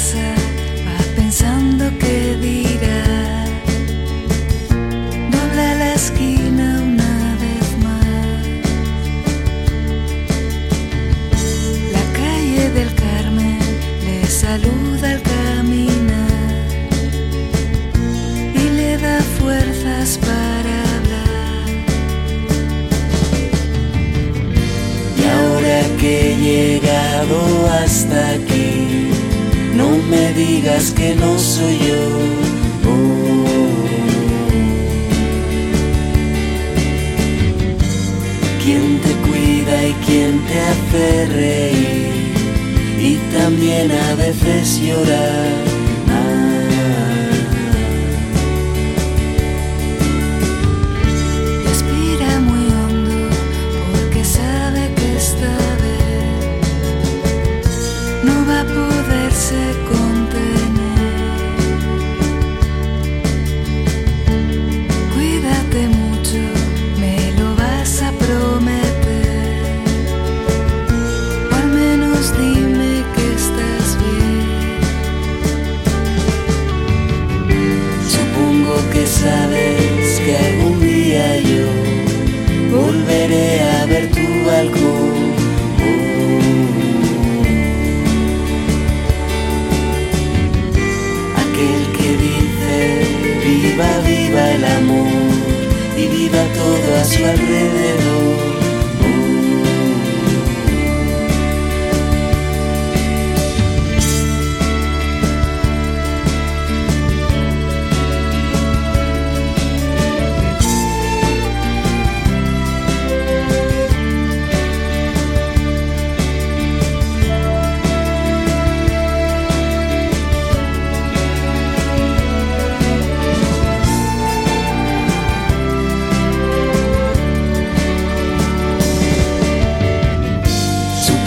va pensando qué dirá. Dobla la esquina una vez más. La calle del Carmen le saluda al caminar y le da fuerzas para hablar. Y ahora que he llegado hasta aquí, me digas que no soy yo. Oh. ¿Quién te cuida y quién te hace reír? Y también a veces llorar.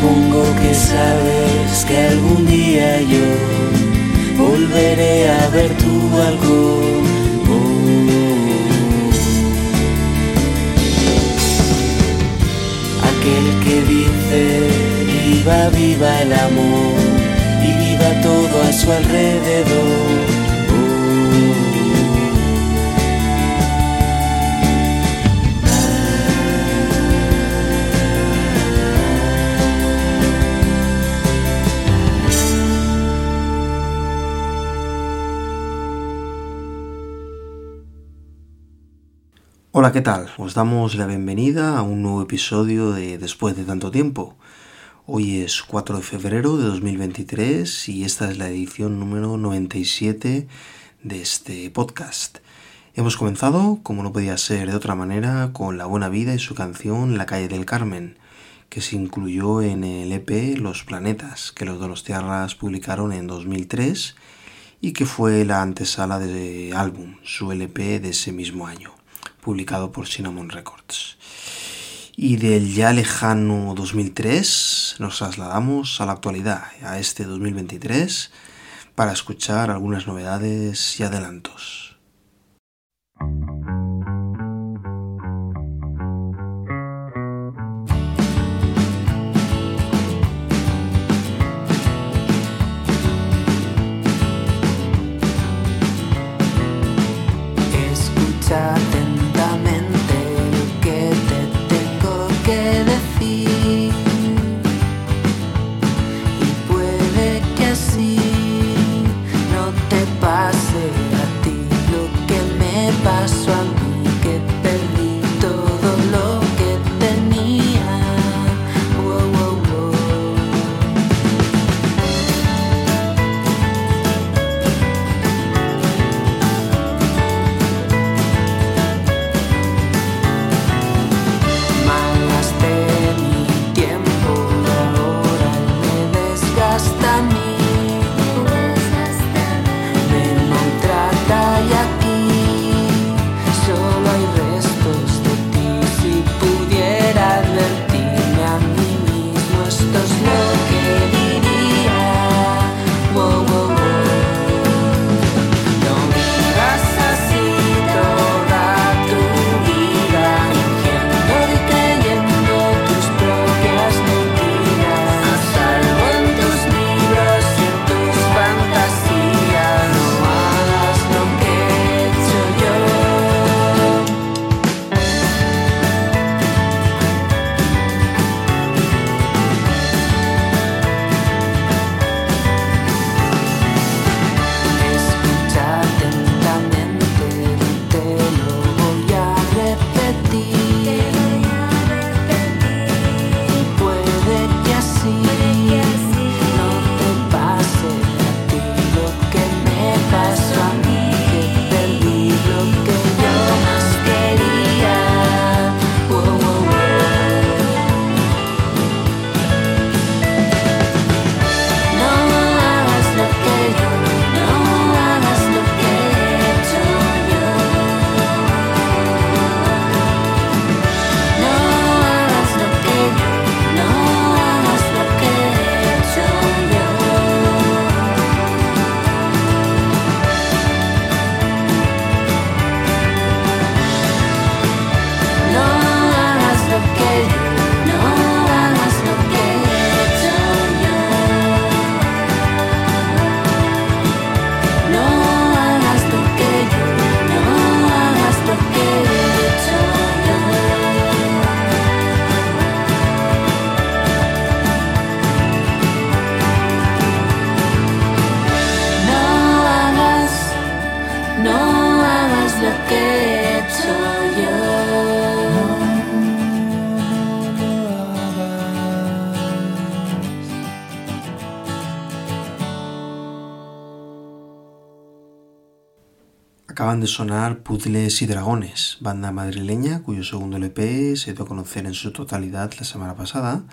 Supongo que sabes que algún día yo volveré a ver tu balcón. Oh. Aquel que dice viva, viva el amor y viva todo a su alrededor. Hola, ¿qué tal? Os damos la bienvenida a un nuevo episodio de Después de tanto tiempo. Hoy es 4 de febrero de 2023 y esta es la edición número 97 de este podcast. Hemos comenzado, como no podía ser de otra manera, con La Buena Vida y su canción La Calle del Carmen, que se incluyó en el EP Los Planetas, que los Donostiarras publicaron en 2003 y que fue la antesala de álbum, su LP de ese mismo año publicado por Cinnamon Records. Y del ya lejano 2003 nos trasladamos a la actualidad, a este 2023, para escuchar algunas novedades y adelantos. De sonar Puzzles y Dragones, banda madrileña cuyo segundo LP se dio a conocer en su totalidad la semana pasada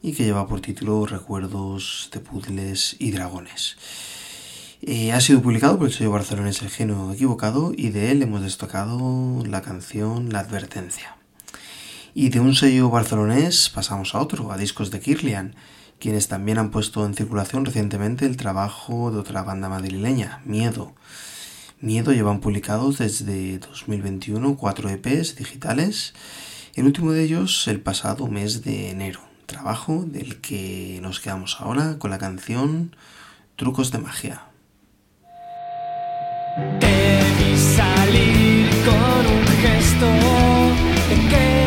y que lleva por título Recuerdos de Puzzles y Dragones. Eh, ha sido publicado por el sello barcelonés El Geno Equivocado y de él hemos destacado la canción La Advertencia. Y de un sello barcelonés pasamos a otro, a discos de Kirlian, quienes también han puesto en circulación recientemente el trabajo de otra banda madrileña, Miedo. Miedo llevan publicados desde 2021 cuatro EPs digitales, el último de ellos el pasado mes de enero, trabajo del que nos quedamos ahora con la canción Trucos de Magia. Salir con un gesto que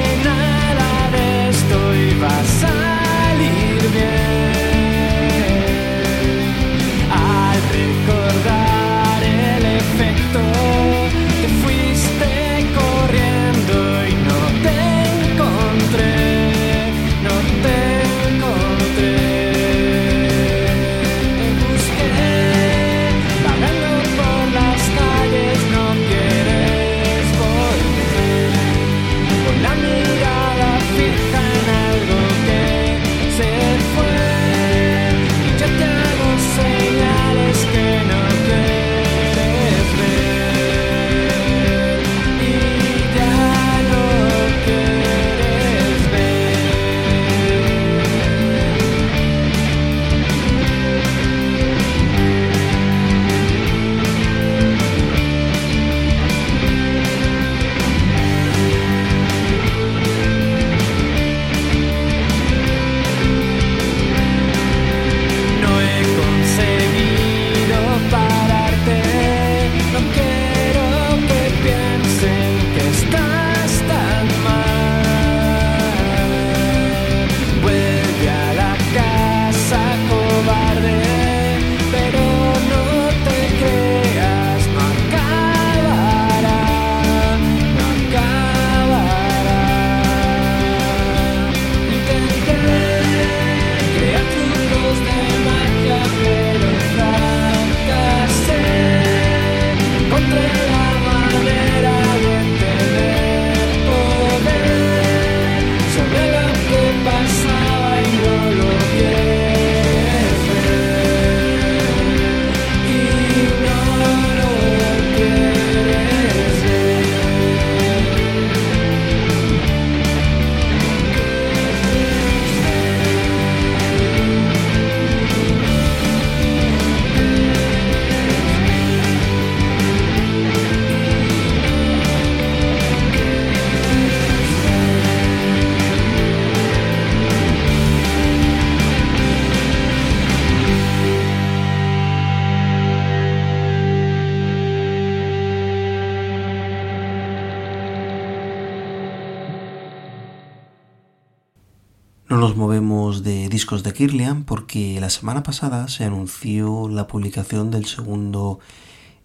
Kirlian porque la semana pasada se anunció la publicación del segundo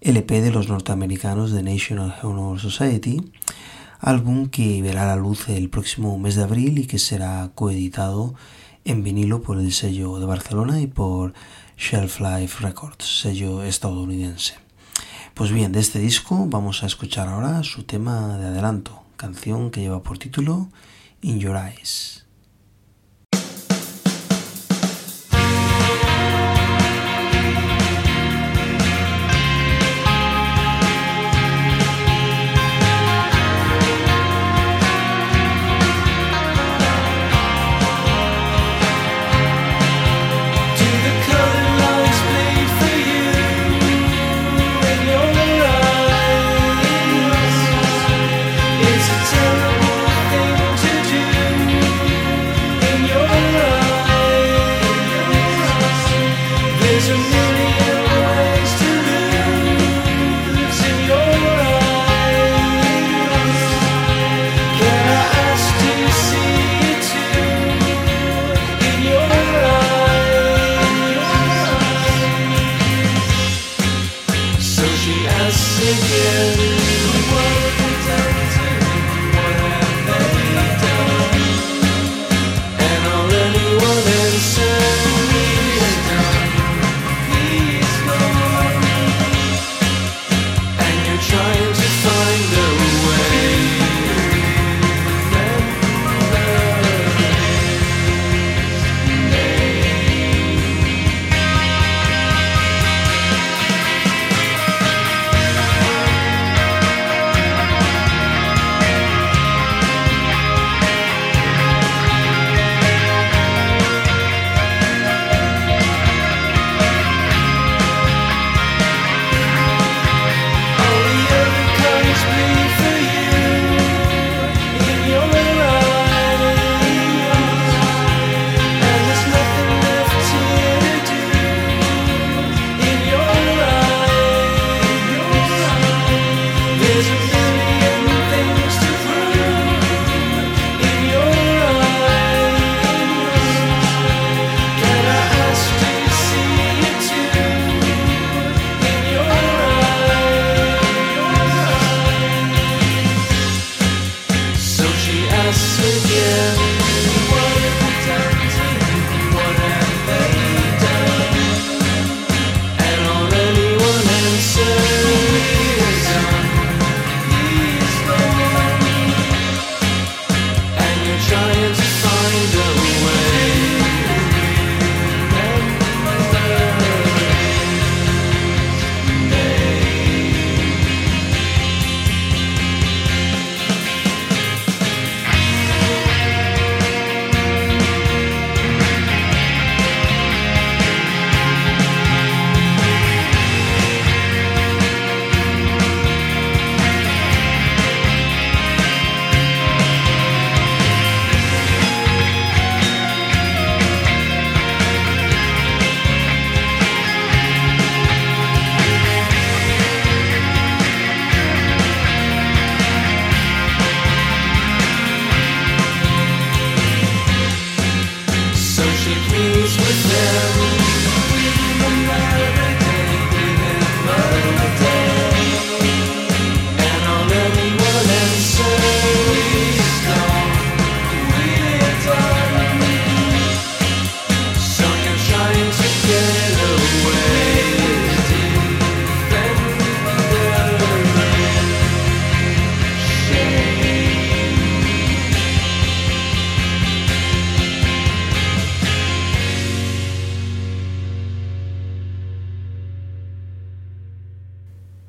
LP de los norteamericanos de National Honor Society, álbum que verá la luz el próximo mes de abril y que será coeditado en vinilo por el sello de Barcelona y por Shelf Life Records, sello estadounidense. Pues bien, de este disco vamos a escuchar ahora su tema de adelanto, canción que lleva por título In Your Eyes. ser.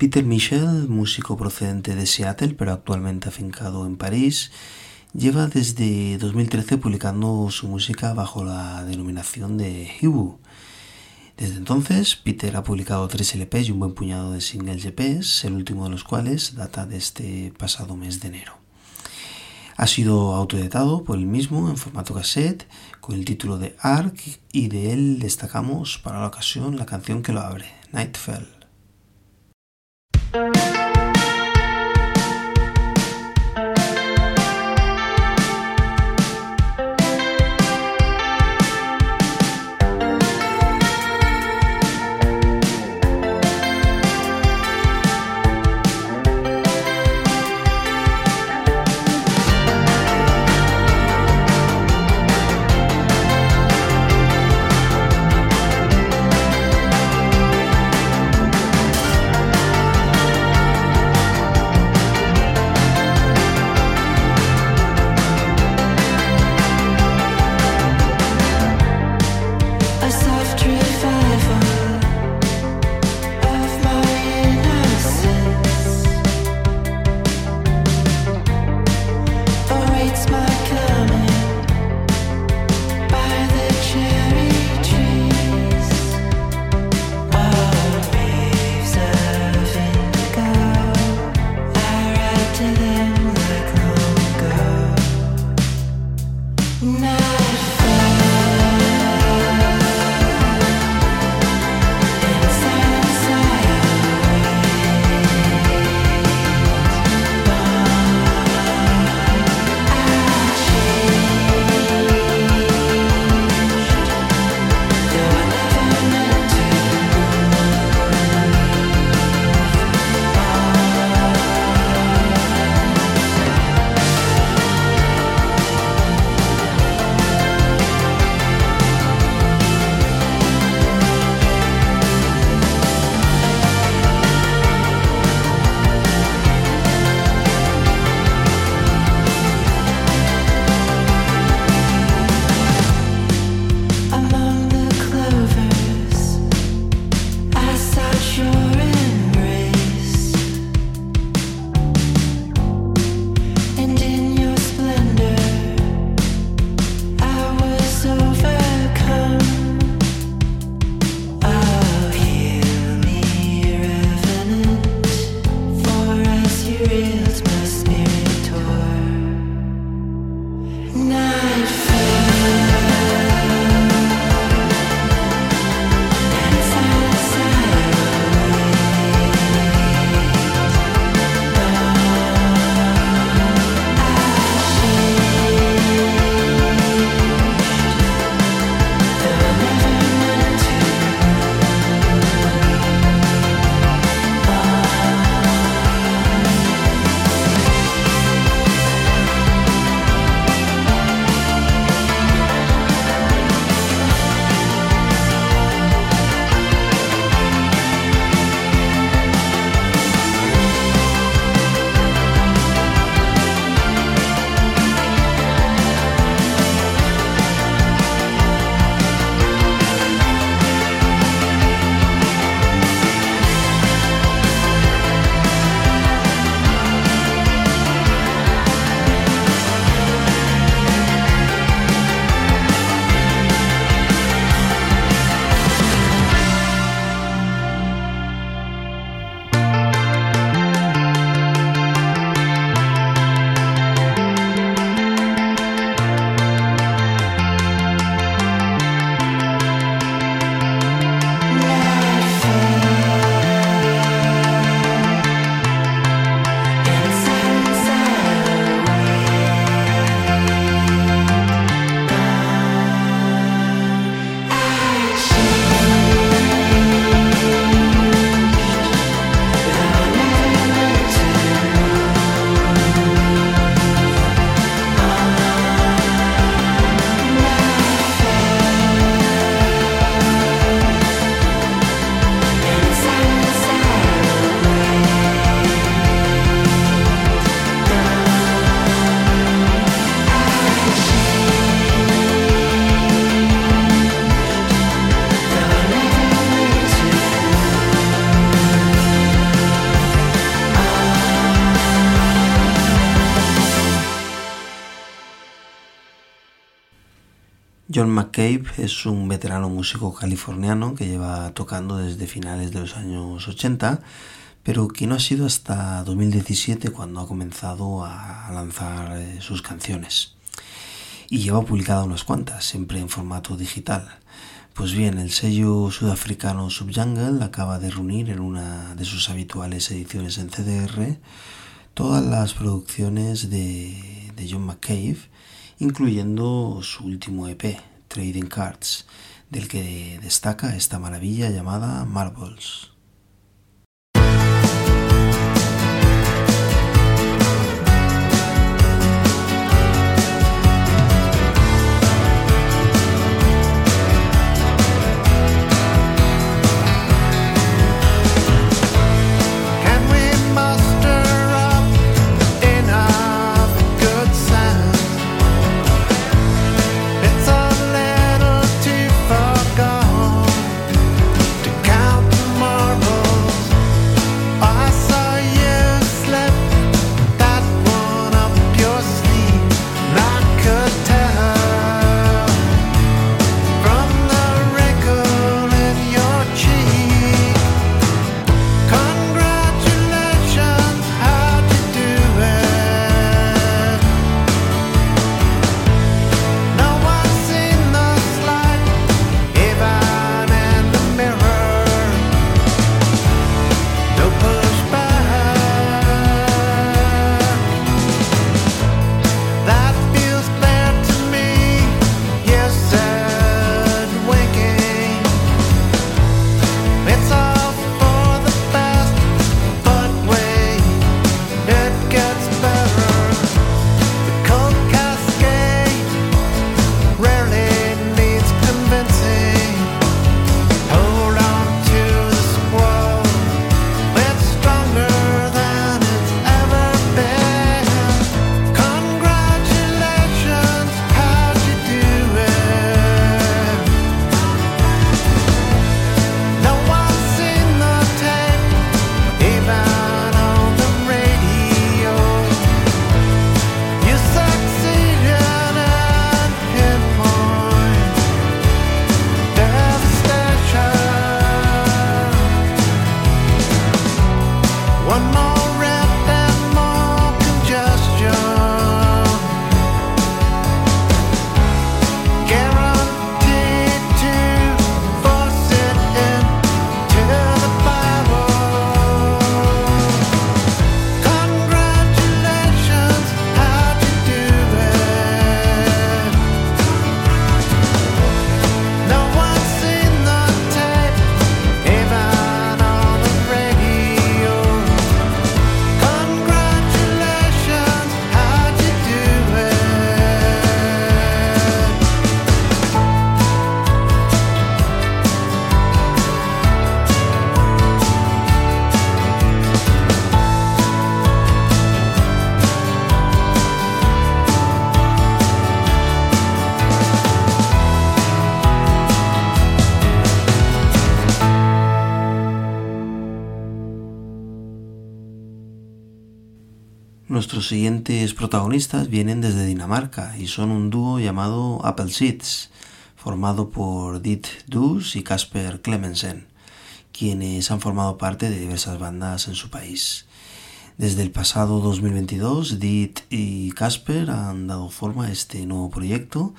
Peter Michel, músico procedente de Seattle pero actualmente afincado en París, lleva desde 2013 publicando su música bajo la denominación de Hibu. Desde entonces, Peter ha publicado tres LPs y un buen puñado de singles EPs, el último de los cuales data de este pasado mes de enero. Ha sido autoeditado por él mismo en formato cassette con el título de Ark y de él destacamos para la ocasión la canción que lo abre, Nightfell. Música es un veterano músico californiano que lleva tocando desde finales de los años 80, pero que no ha sido hasta 2017 cuando ha comenzado a lanzar eh, sus canciones. Y lleva publicado unas cuantas, siempre en formato digital. Pues bien, el sello sudafricano Subjungle acaba de reunir en una de sus habituales ediciones en CDR todas las producciones de, de John McCabe incluyendo su último EP, Trading Cards, del que destaca esta maravilla llamada Marbles. Nuestros siguientes protagonistas vienen desde Dinamarca y son un dúo llamado Apple Seeds, formado por Dit Dus y Casper Clemensen, quienes han formado parte de diversas bandas en su país. Desde el pasado 2022, Dit y Casper han dado forma a este nuevo proyecto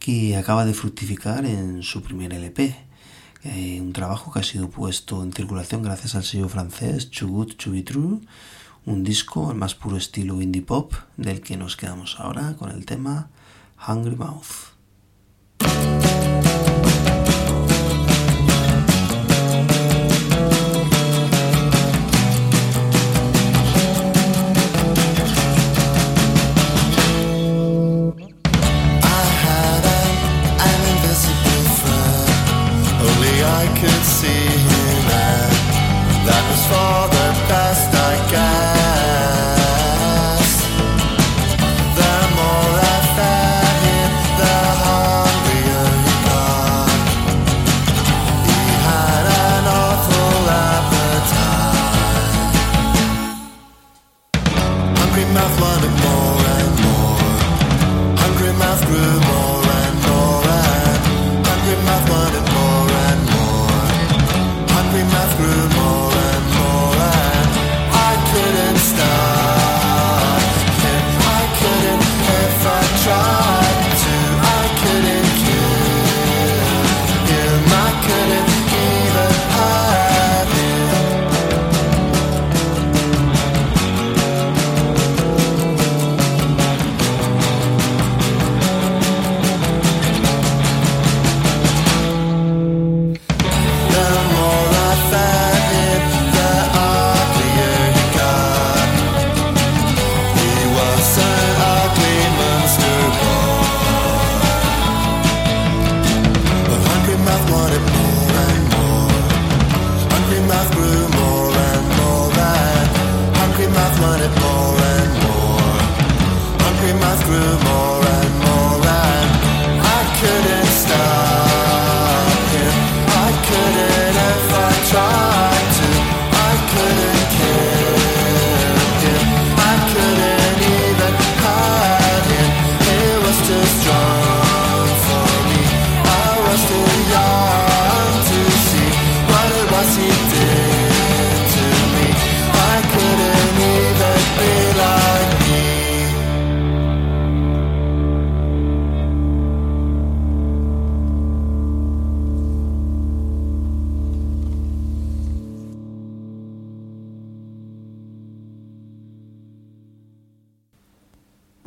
que acaba de fructificar en su primer LP, eh, un trabajo que ha sido puesto en circulación gracias al sello francés Be True, un disco al más puro estilo indie pop del que nos quedamos ahora con el tema Hungry Mouth. we must grow more and more.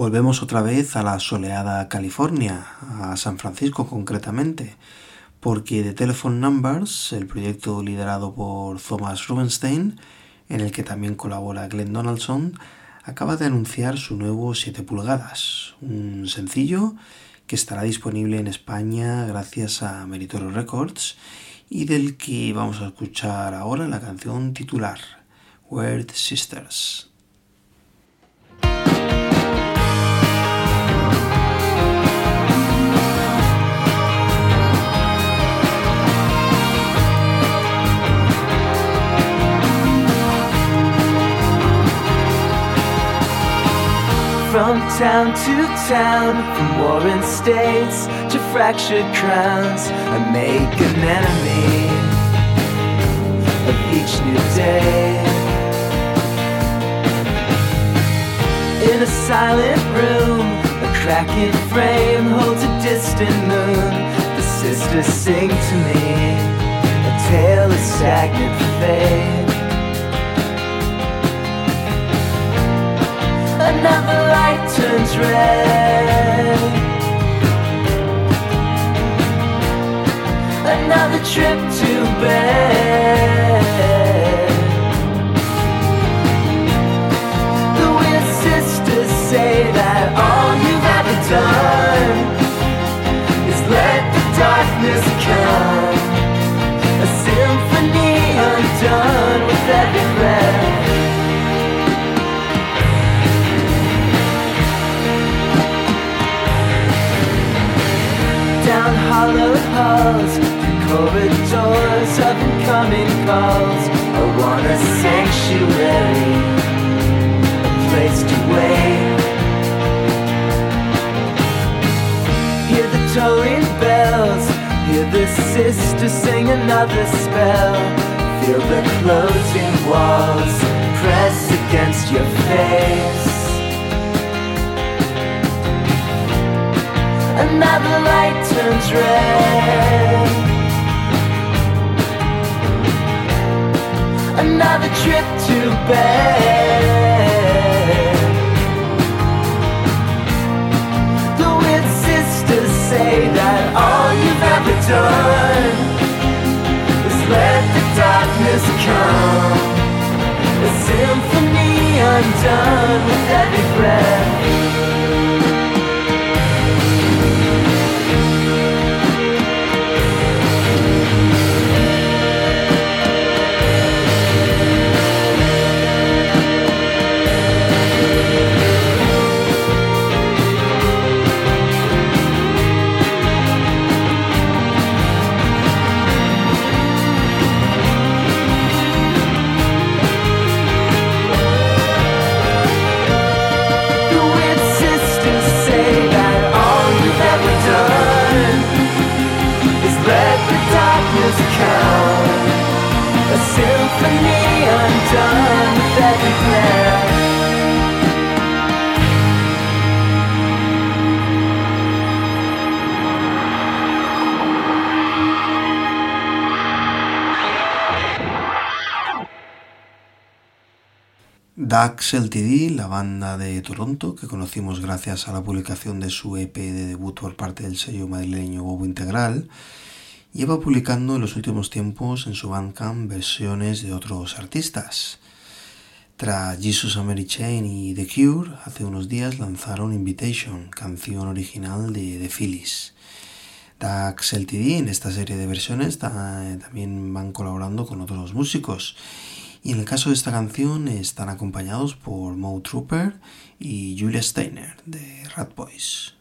Volvemos otra vez a la soleada California, a San Francisco concretamente, porque The Telephone Numbers, el proyecto liderado por Thomas Rubenstein, en el que también colabora Glenn Donaldson, acaba de anunciar su nuevo 7 pulgadas, un sencillo que estará disponible en España gracias a Meritorio Records y del que vamos a escuchar ahora la canción titular, Weird Sisters. From town to town, from warring states to fractured crowns, I make an enemy of each new day. In a silent room, a cracking frame holds a distant moon. The sisters sing to me a tale of stagnant fate. Another light turns red. Another trip to bed. The weird sisters say that all you've ever done is let the darkness come. Hollow halls, through corridors of incoming calls. I want a sanctuary, a place to wait. Hear the tolling bells, hear the sisters sing another spell. Feel the closing walls press against your face. Another light turns red. Another trip to bed. The weird sisters say that all you've ever done is let the darkness come. A symphony undone with every breath. LTD, la banda de Toronto, que conocimos gracias a la publicación de su EP de debut por parte del sello madrileño Bobo Integral, lleva publicando en los últimos tiempos en su Bandcamp versiones de otros artistas. Tras Jesus and Chain y The Cure, hace unos días lanzaron Invitation, canción original de The Phillies. Dax LTD en esta serie de versiones ta- también van colaborando con otros músicos Y en el caso de esta canción están acompañados por Mo Trooper y Julia Steiner de Rat Boys.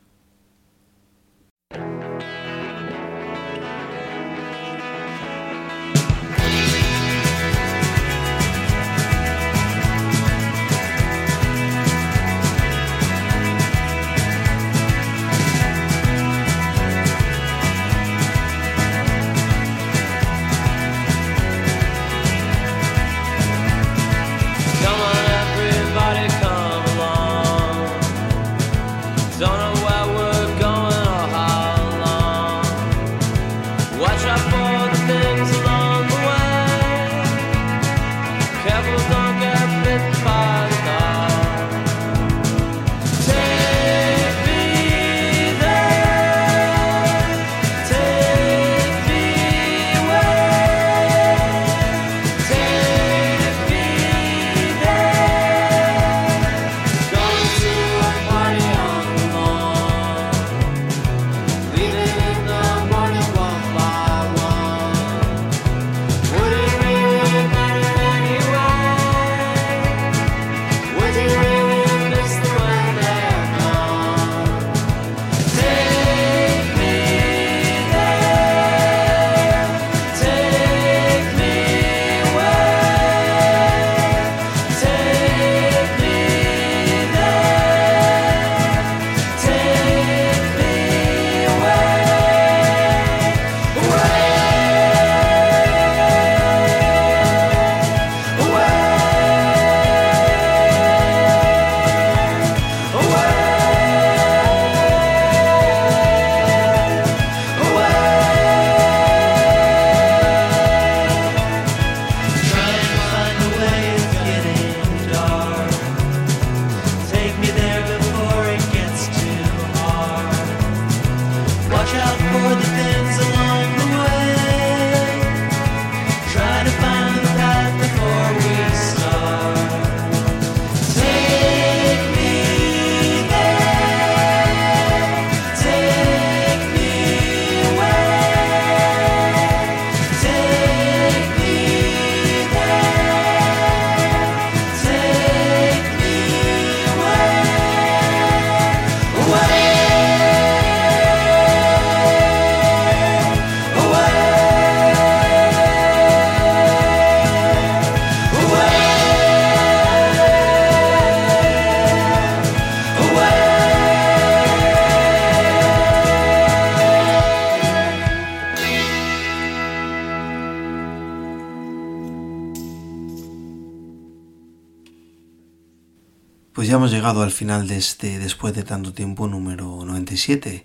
Al final de este después de tanto tiempo número 97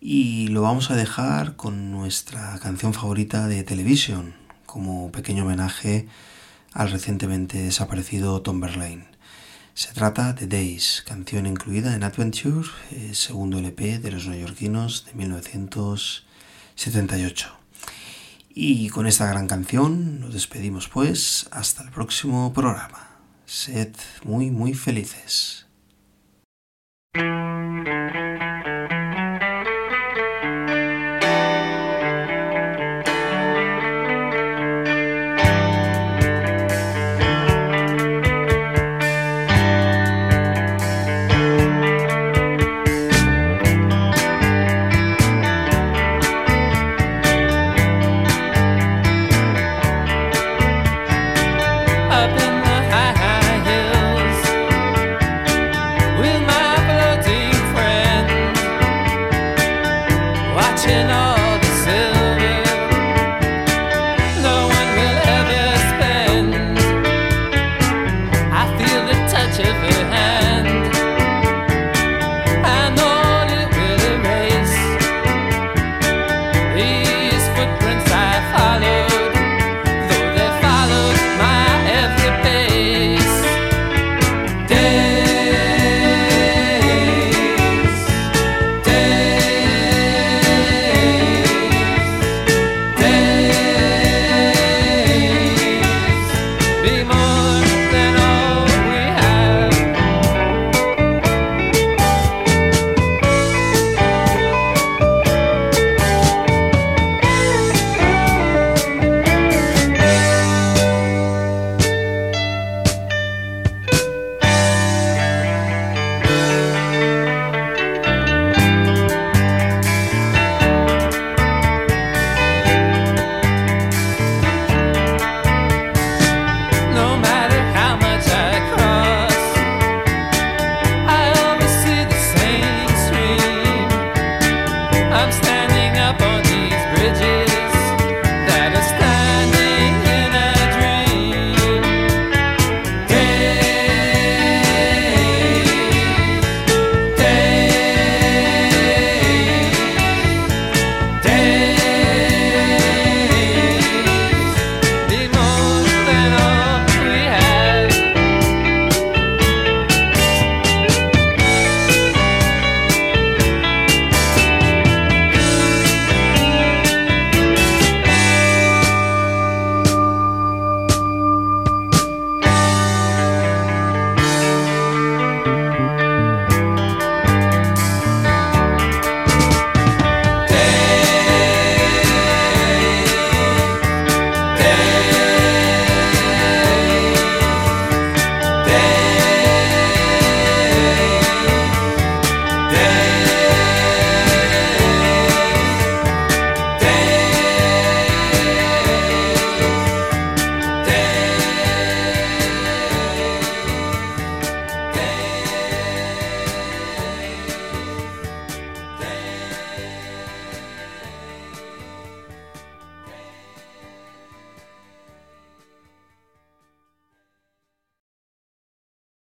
y lo vamos a dejar con nuestra canción favorita de Television como pequeño homenaje al recientemente desaparecido Tom Verlaine. Se trata de Days, canción incluida en Adventure, eh, segundo LP de los neoyorquinos de 1978. Y con esta gran canción nos despedimos pues hasta el próximo programa. Sed muy muy felices. Thank you.